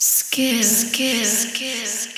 Skill, skill, skill.